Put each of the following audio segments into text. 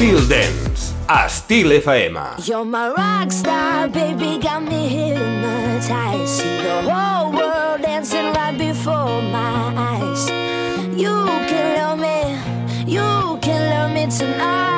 Still Dance a Still FM. You're my rock star, baby, got me hypnotized. See the whole world dancing right before my eyes. You can love me, you can love me tonight.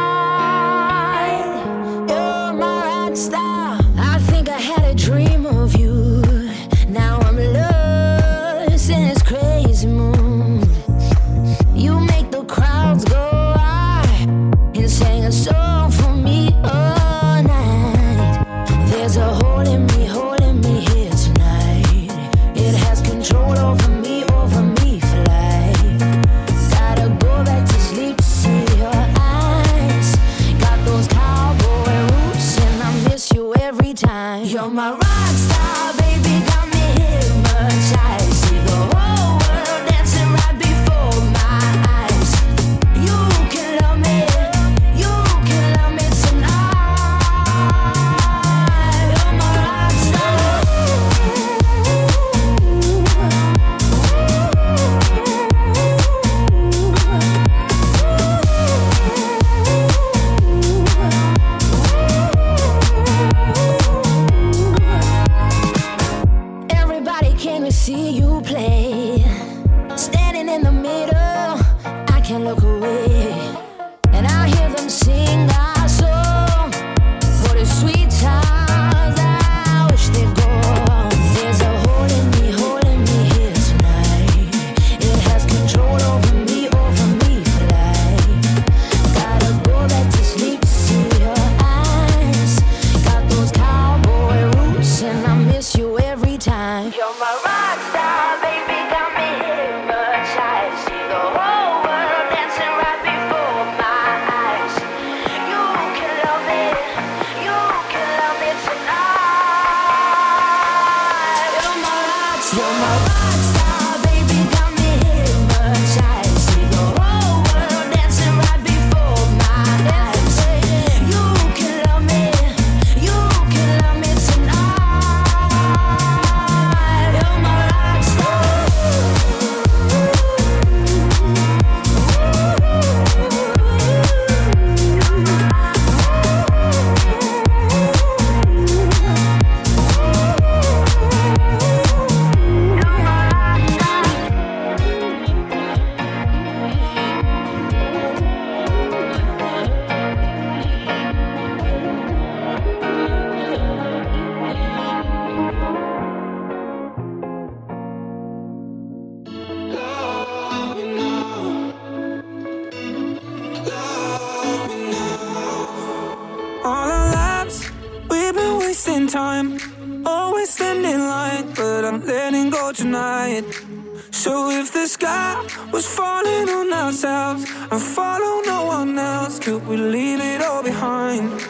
ourselves and follow no one else Could we leave it all behind.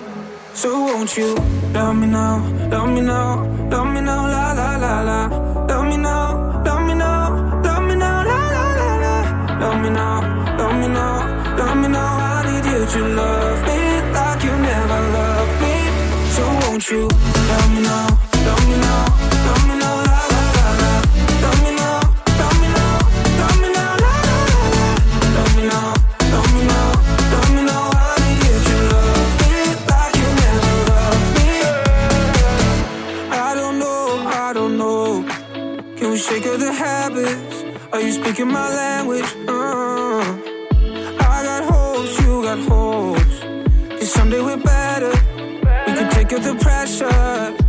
So won't you love me now, love me now, love me now, la la la la. Love me now, love me now, love me now, la la la la. Love me now, love me now, love me now. I need you to love me like you never loved me. So won't you love me now, love me now. sick of the habits. Are you speaking my language? Uh, I got hopes, you got hopes. Cause someday we're better. We can take the pressure.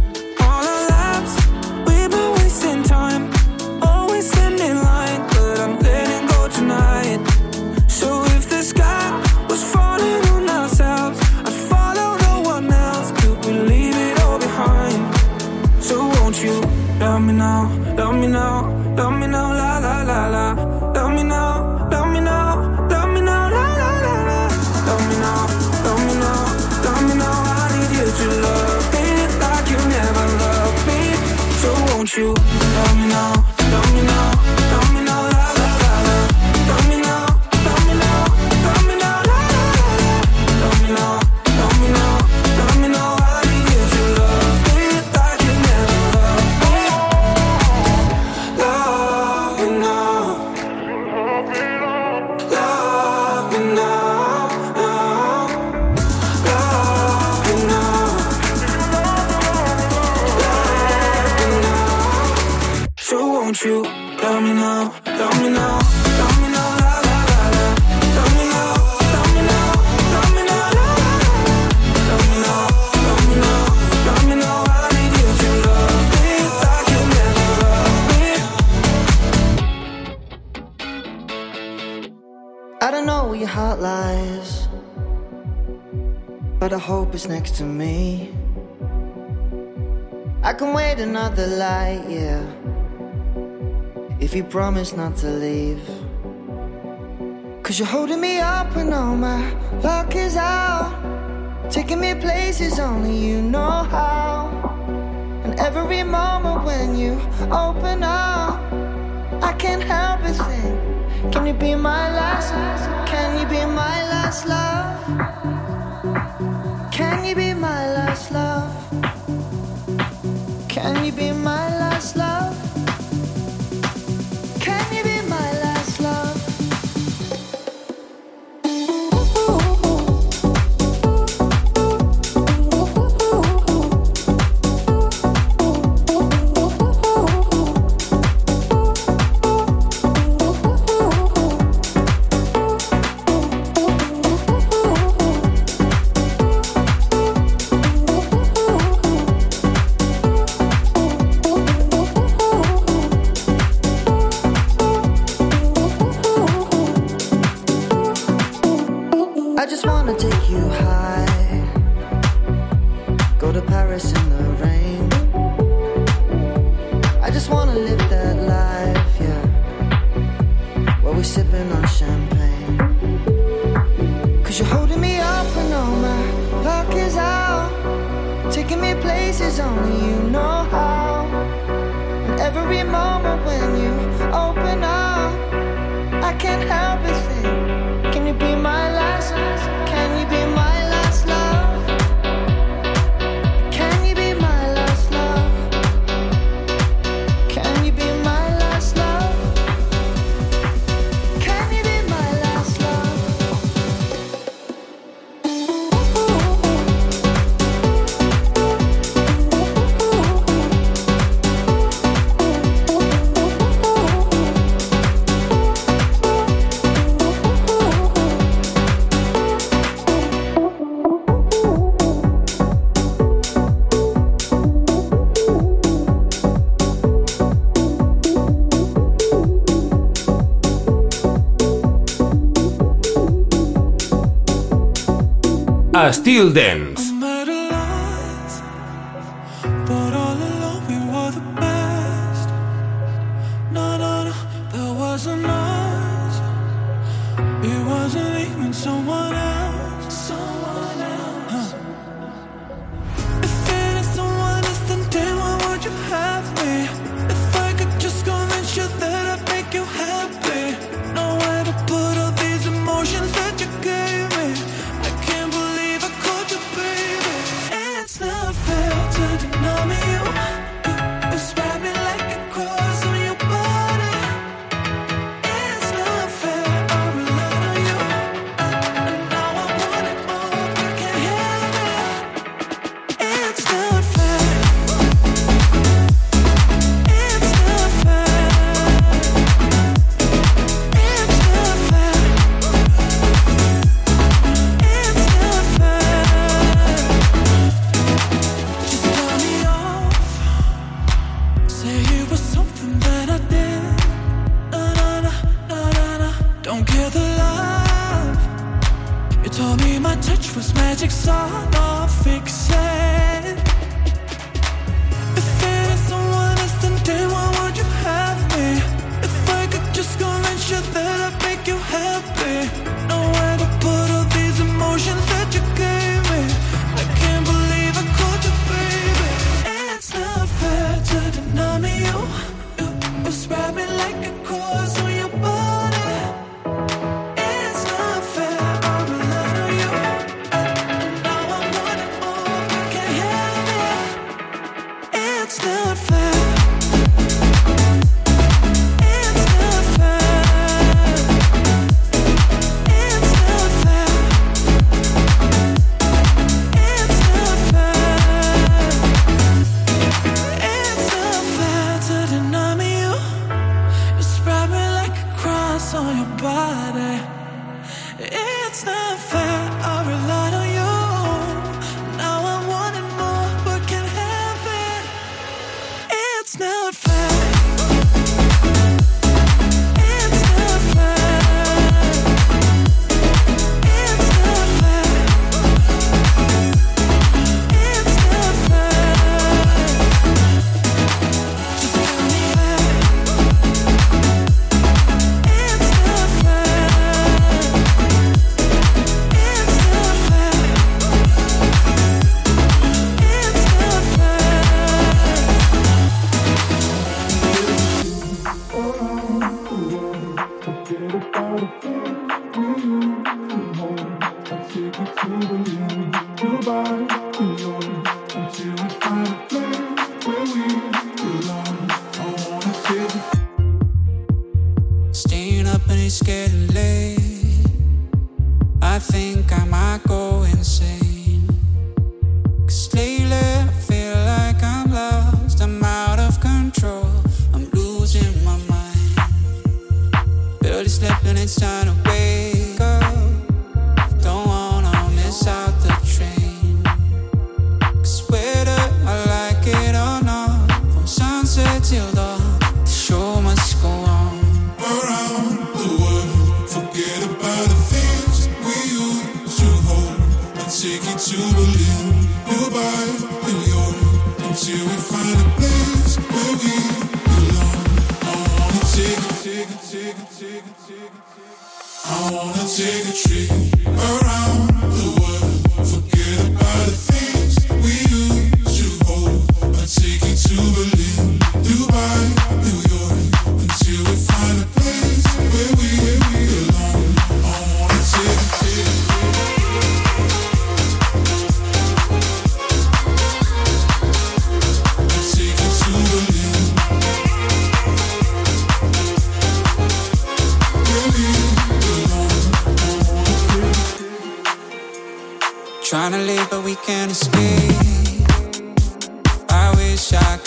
Won't you love me now? tell me now? tell me now? La la la la. Tell me now? tell me now? tell me now? La la la. Love me now? tell me now? tell me now? I need you to love me like you never loved me. I don't know where your heart lies, but I hope it's next to me. I can wait another light, yeah. If you promise not to leave. Cause you're holding me up when all my luck is out. Taking me places only you know how. And every moment when you open up, I can't help but think, can you be my last? Can you be my last love? Can you be my last love? Can you be my cause only you know how. And every moment when you open up, I can't help. Ah, still then.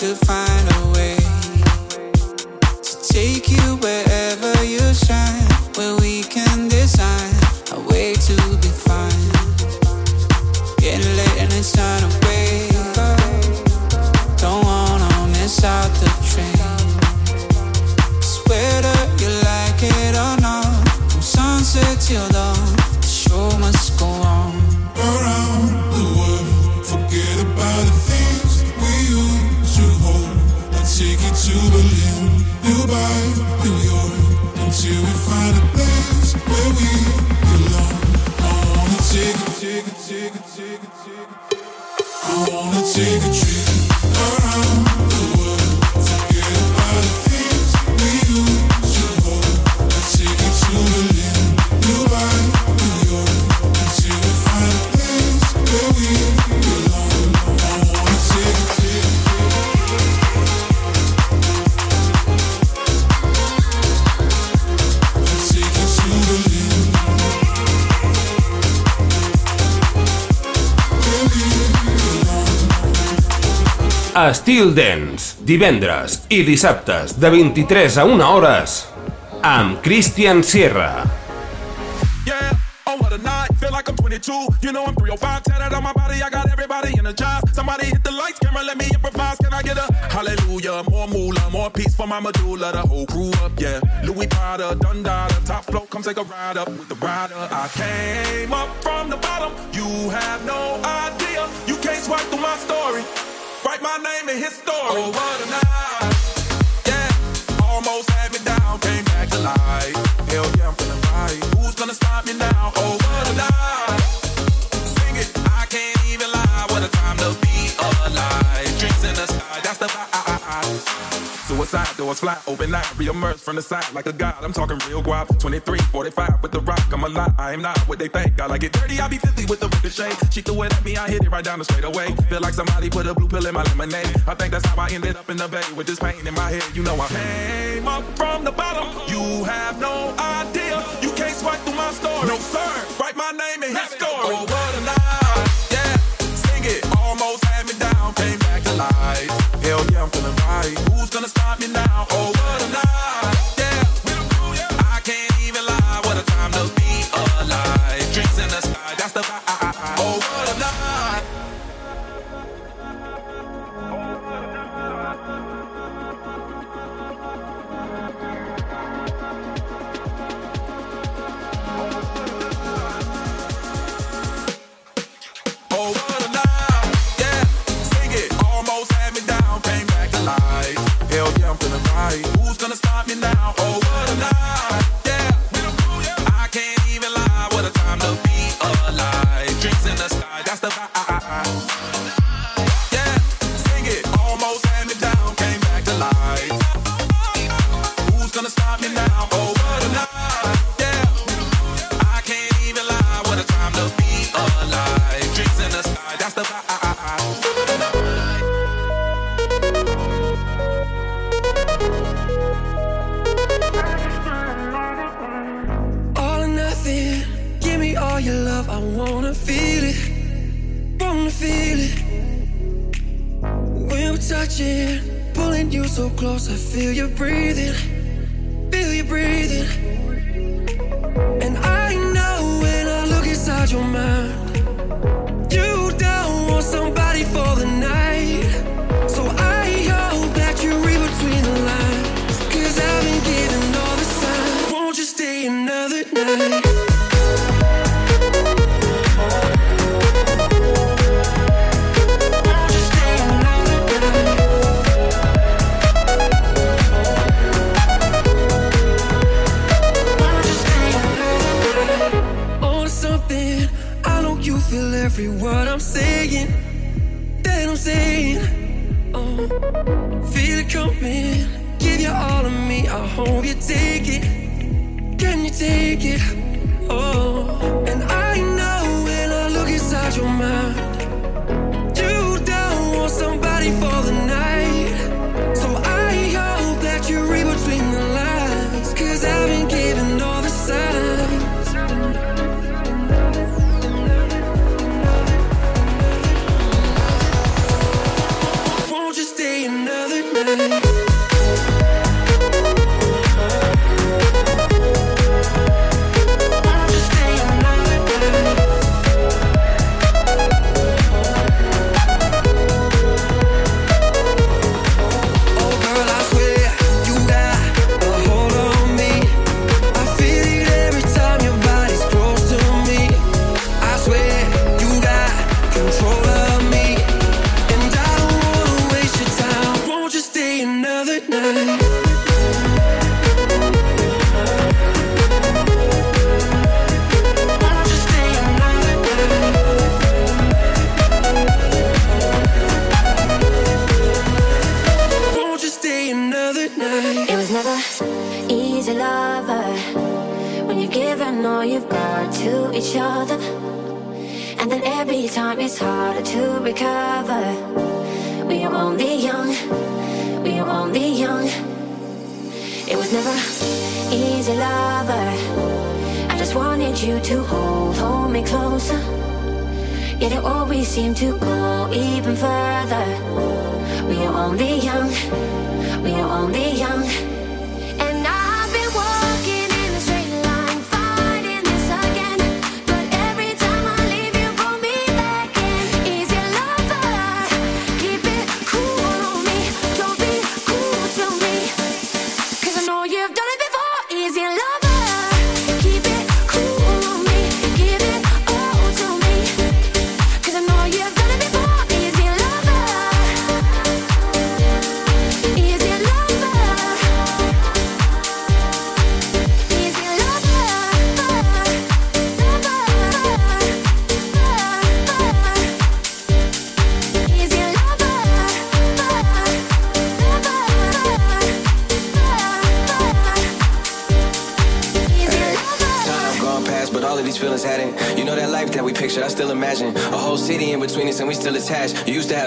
Estil Dance. Estil Dance, divendres i dissabtes de 23 a 1 hores amb Christian Sierra. Yeah, oh night, feel like I'm 22 You know I'm 305, tatted on my body. I got everybody job Somebody hit the lights, camera, let me improvise. Can I get a hallelujah, more moolah More peace for my medulla, the whole crew up, yeah. Louis Prada, Dundada, top flow Come take a ride up with the rider. I came up from the bottom. You have no idea. You can't swipe through my story Write my name in his story. Oh, what a night. Yeah, almost had me down, came back to life. Suicide doors fly open, I reemerge from the side like a god. I'm talking real guap. 23, 45 with the rock. I'm a lot, I am not what they think. I like it dirty, I be 50 with the ricochet. She threw it at me, I hit it right down the straightaway. Feel like somebody put a blue pill in my lemonade. I think that's how I ended up in the bay with this pain in my head. You know I came up from the bottom. You have no idea. You can't swipe through my story. No sir, write my name in his story. Life. Hell yeah, I'm feeling right. Who's gonna stop me now? Oh, what a night. Stop me now? Oh, what a night. Pulling you so close, I feel you breathing. Feel you breathing. And I know when I look inside your mind, every word I'm saying. That I'm saying. Oh, feel it coming. Give you all of me. I hope you take it. Can you take it? Oh, and I know when I look inside your mind, closer. Yet it always seemed to go even further. We are only young, we are only young.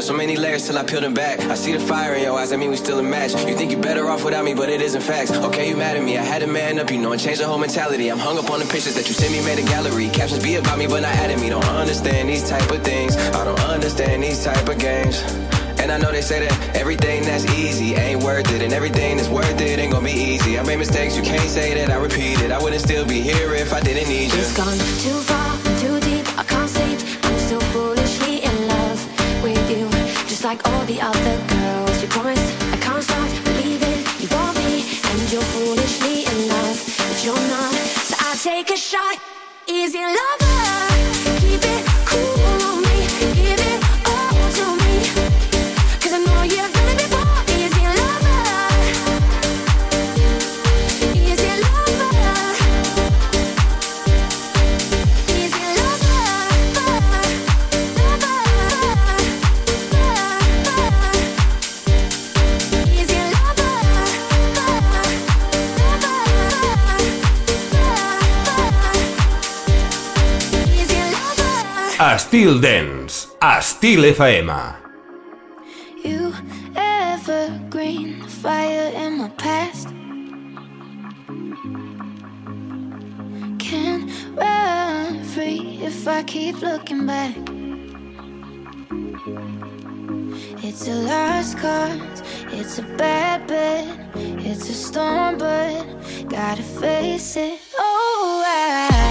So many layers till I peel them back. I see the fire in your eyes, I mean we still a match. You think you're better off without me, but it isn't facts. Okay, you mad at me, I had to man up, you know, and change the whole mentality. I'm hung up on the pictures that you sent me, made a gallery. Captions be about me, but not at me. Don't understand these type of things. I don't understand these type of games. And I know they say that everything that's easy ain't worth it, and everything that's worth it ain't gonna be easy. I made mistakes, you can't say that I repeat it. I wouldn't still be here if I didn't need you. It's gone too far, like all the other girls. You promised I can't stop believing you want me, and you're foolishly in love, but you're not. So I take a shot. Easy lover, Still Dance, a Still FM. You ever green fire in my past. Can run free if I keep looking back. It's a lost cause, it's a bad bet, it's a storm, but gotta face it. Oh, I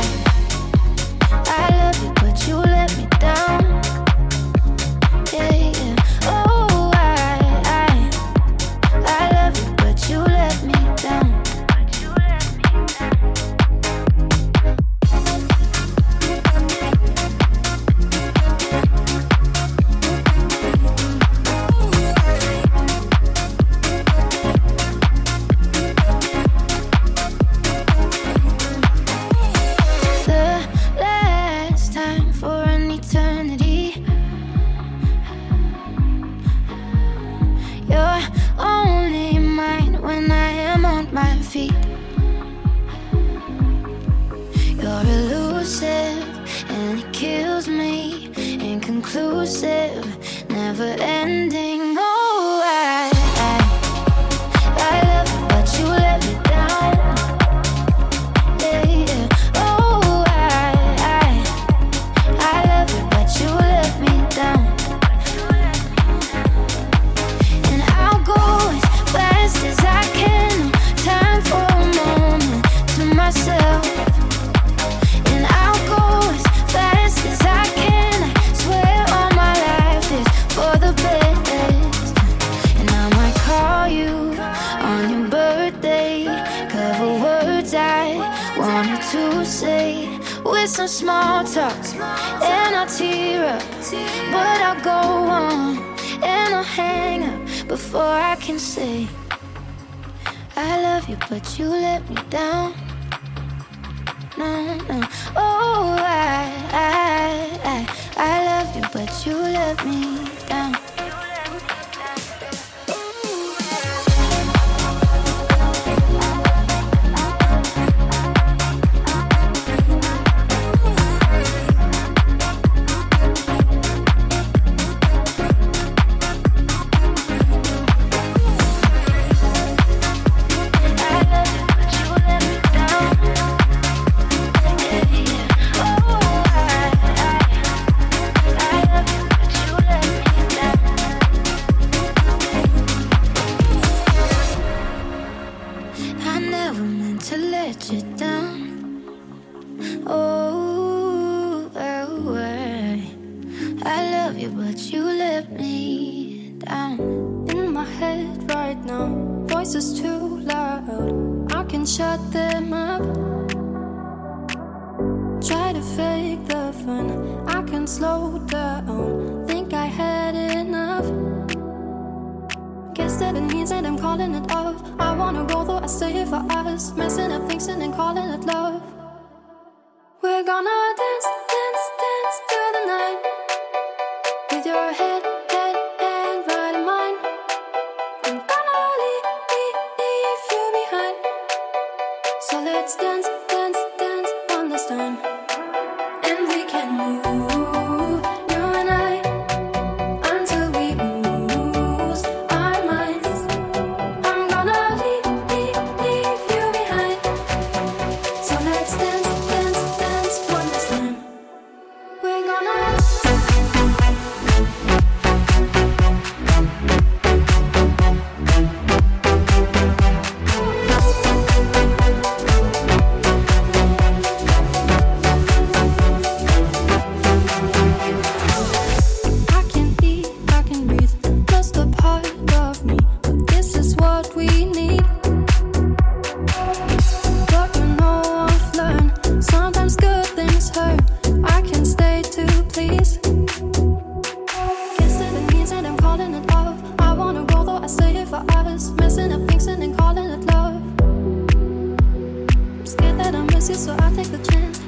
so I'll take the chance.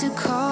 to call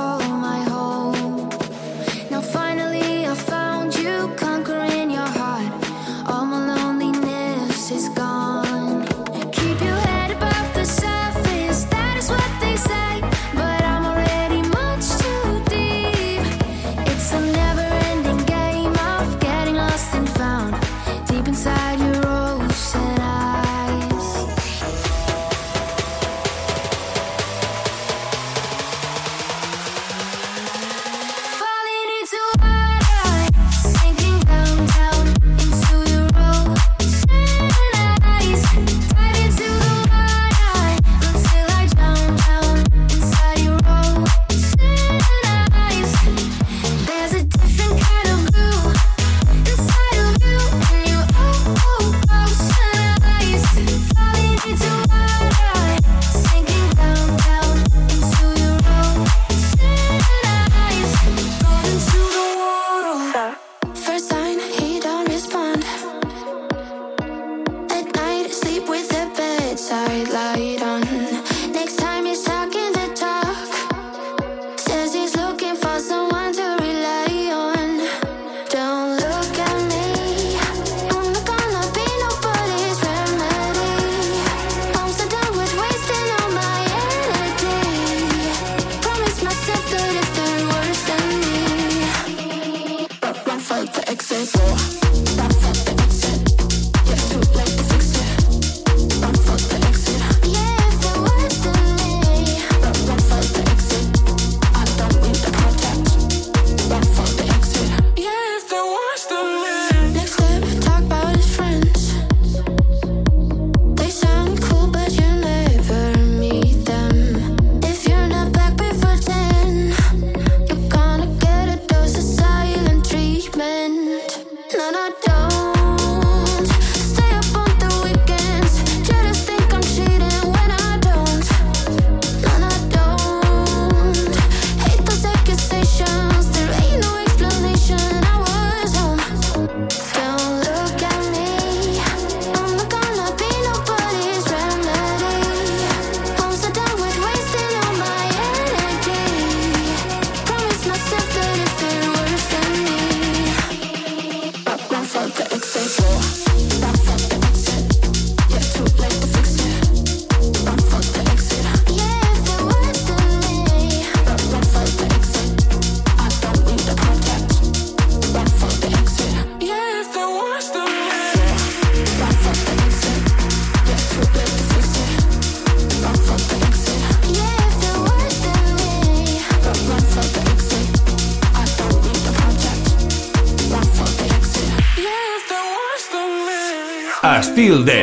Matilde.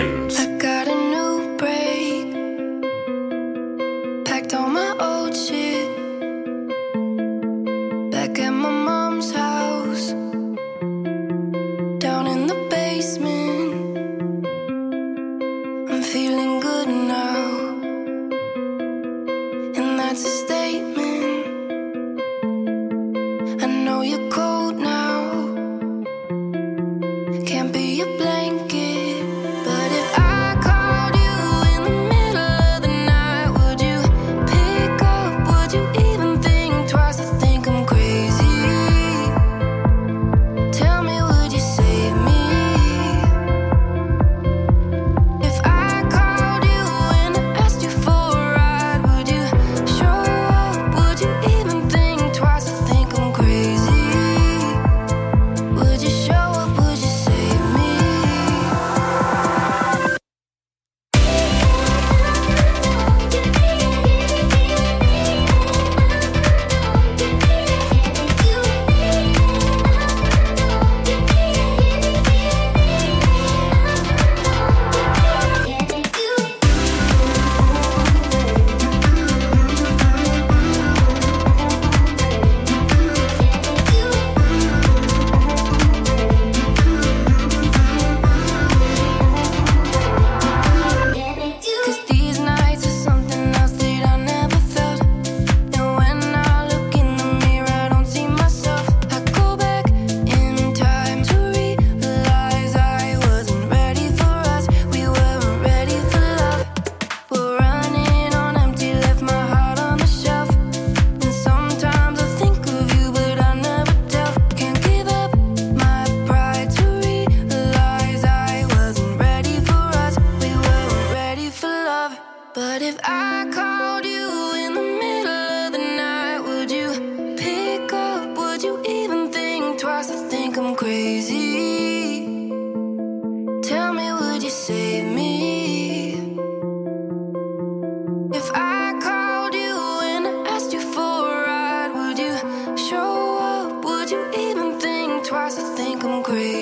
agree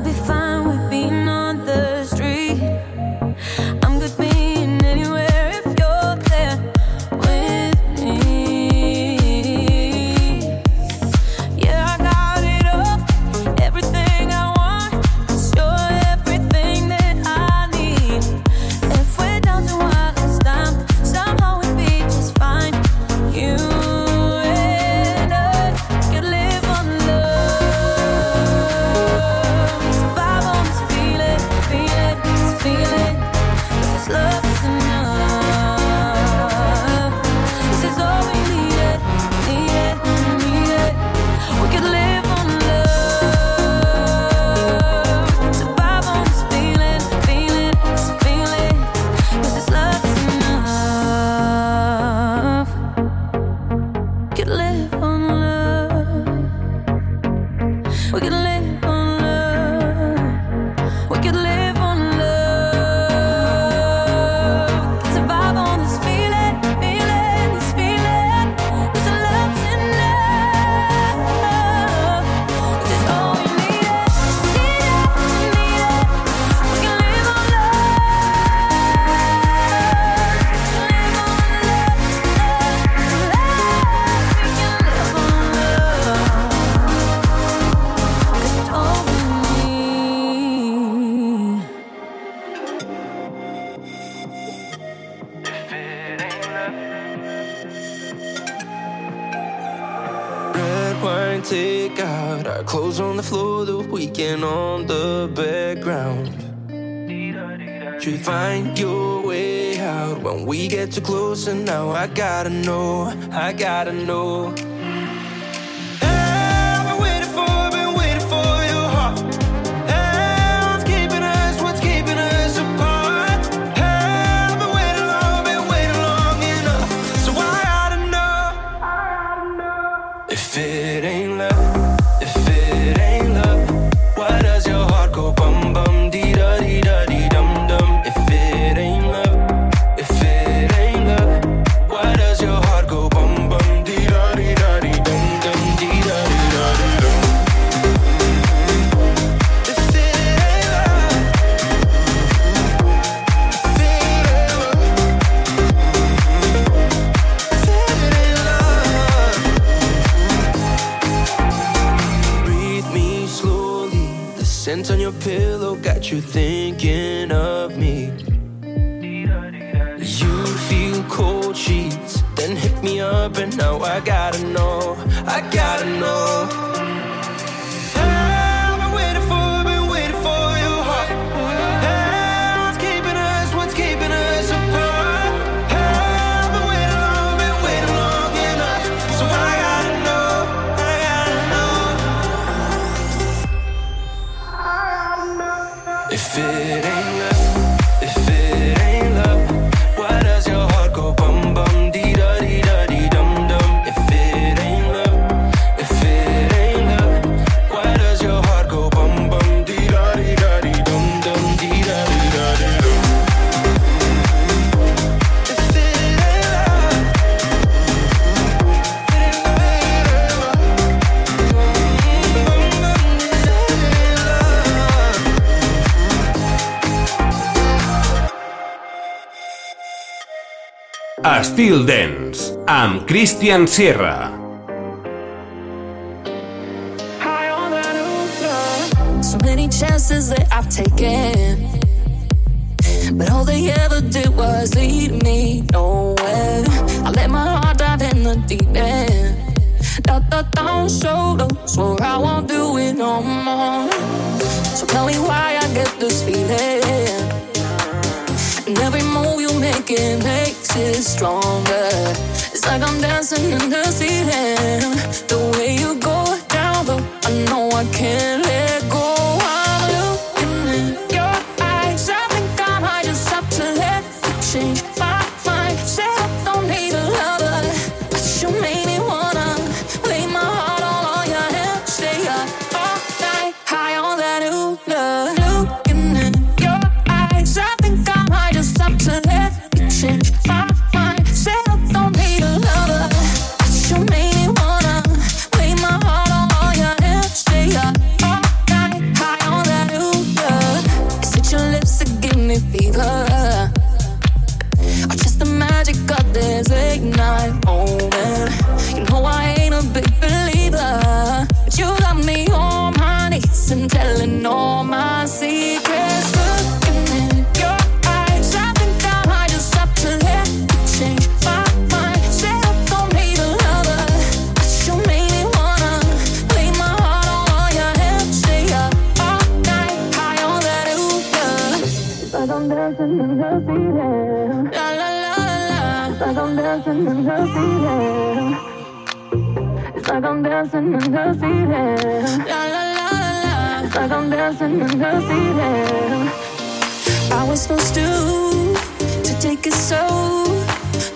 I'll be fine. Out when we get too close, and now I gotta know, I gotta know. Estil Dance, amb Christian Sierra. So many chances that I've taken. But all they ever did was lead me nowhere. I let my heart dive in the deep end. Da da da, solo Swore I won't do it no more. So tell me why I get this feeling. And every move you make, it makes stronger. It's like I'm dancing in the ceiling. The way you go down, though, I know I can't telling all my secrets. Looking in your eyes, I think I'm just up to let you change my mind. Set up for me to love her. You make me wanna lay my heart on your hands. Stay up all night high on that ooh yeah. It's like I'm dancing in the ceiling. La la la la la. It's like I'm dancing in the ceiling. It's like I'm dancing in the ceiling. La la. Like I'm dancing in. I was supposed to take it so,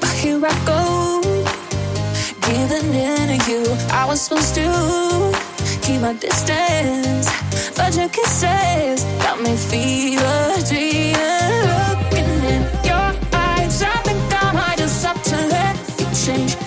but here I go, giving in to you. I was supposed to keep my distance, but your kisses got me fever. Looking in your eyes, I think I might just to let you change.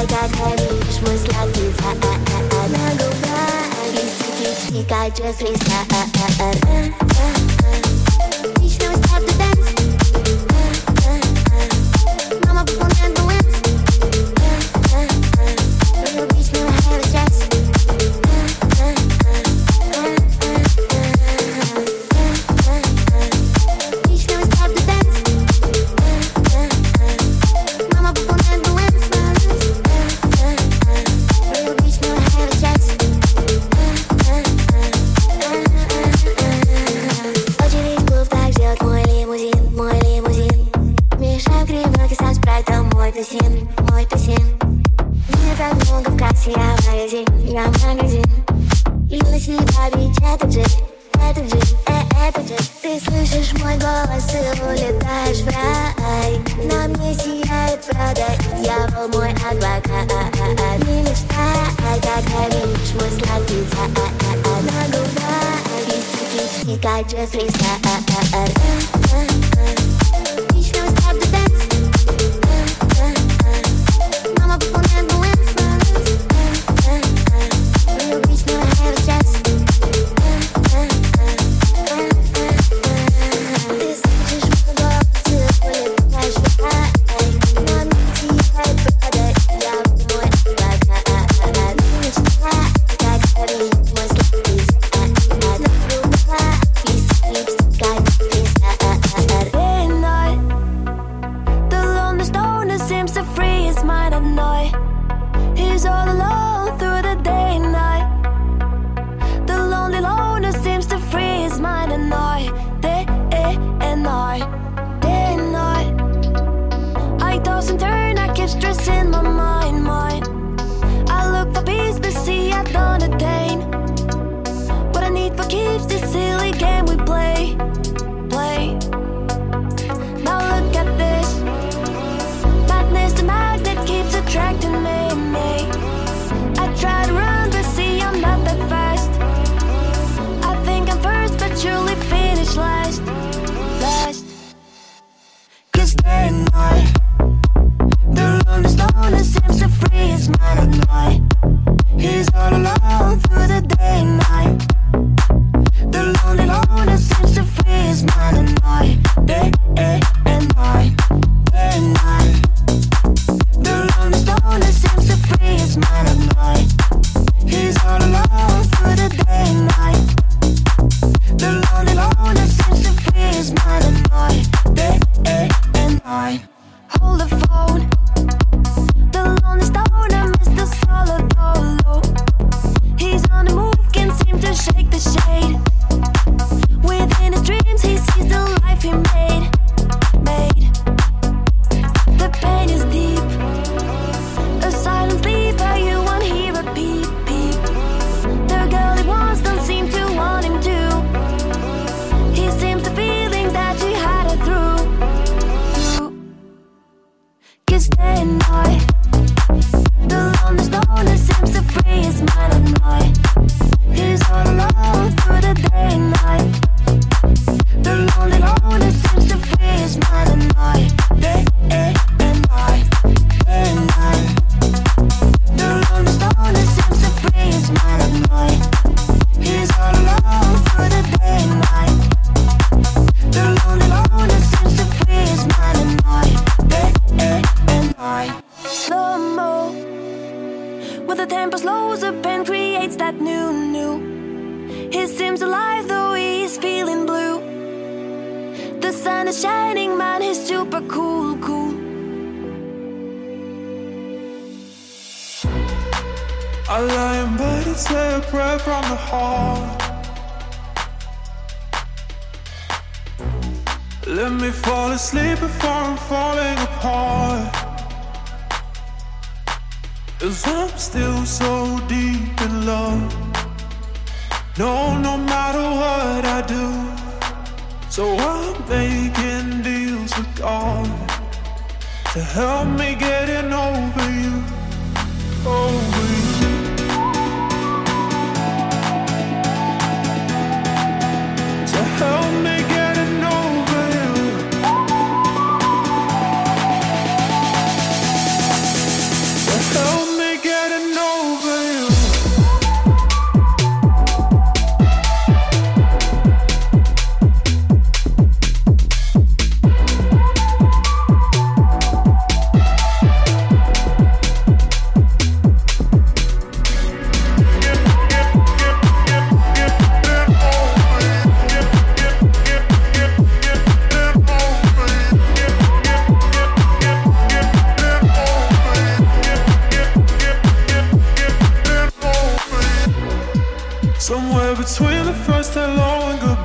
like I can reach was like this I, I, I, I, I go back If you just restart silly game we play, play. Now look at this madness, the magnet keeps attracting me, me. I try to run, but see I'm not that fast. I think I'm first, but surely finish last, last. Cause day and night.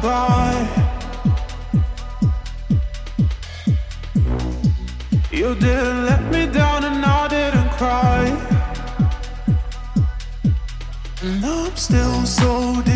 goodbye. You didn't let me down and I didn't cry. And I'm still so deep.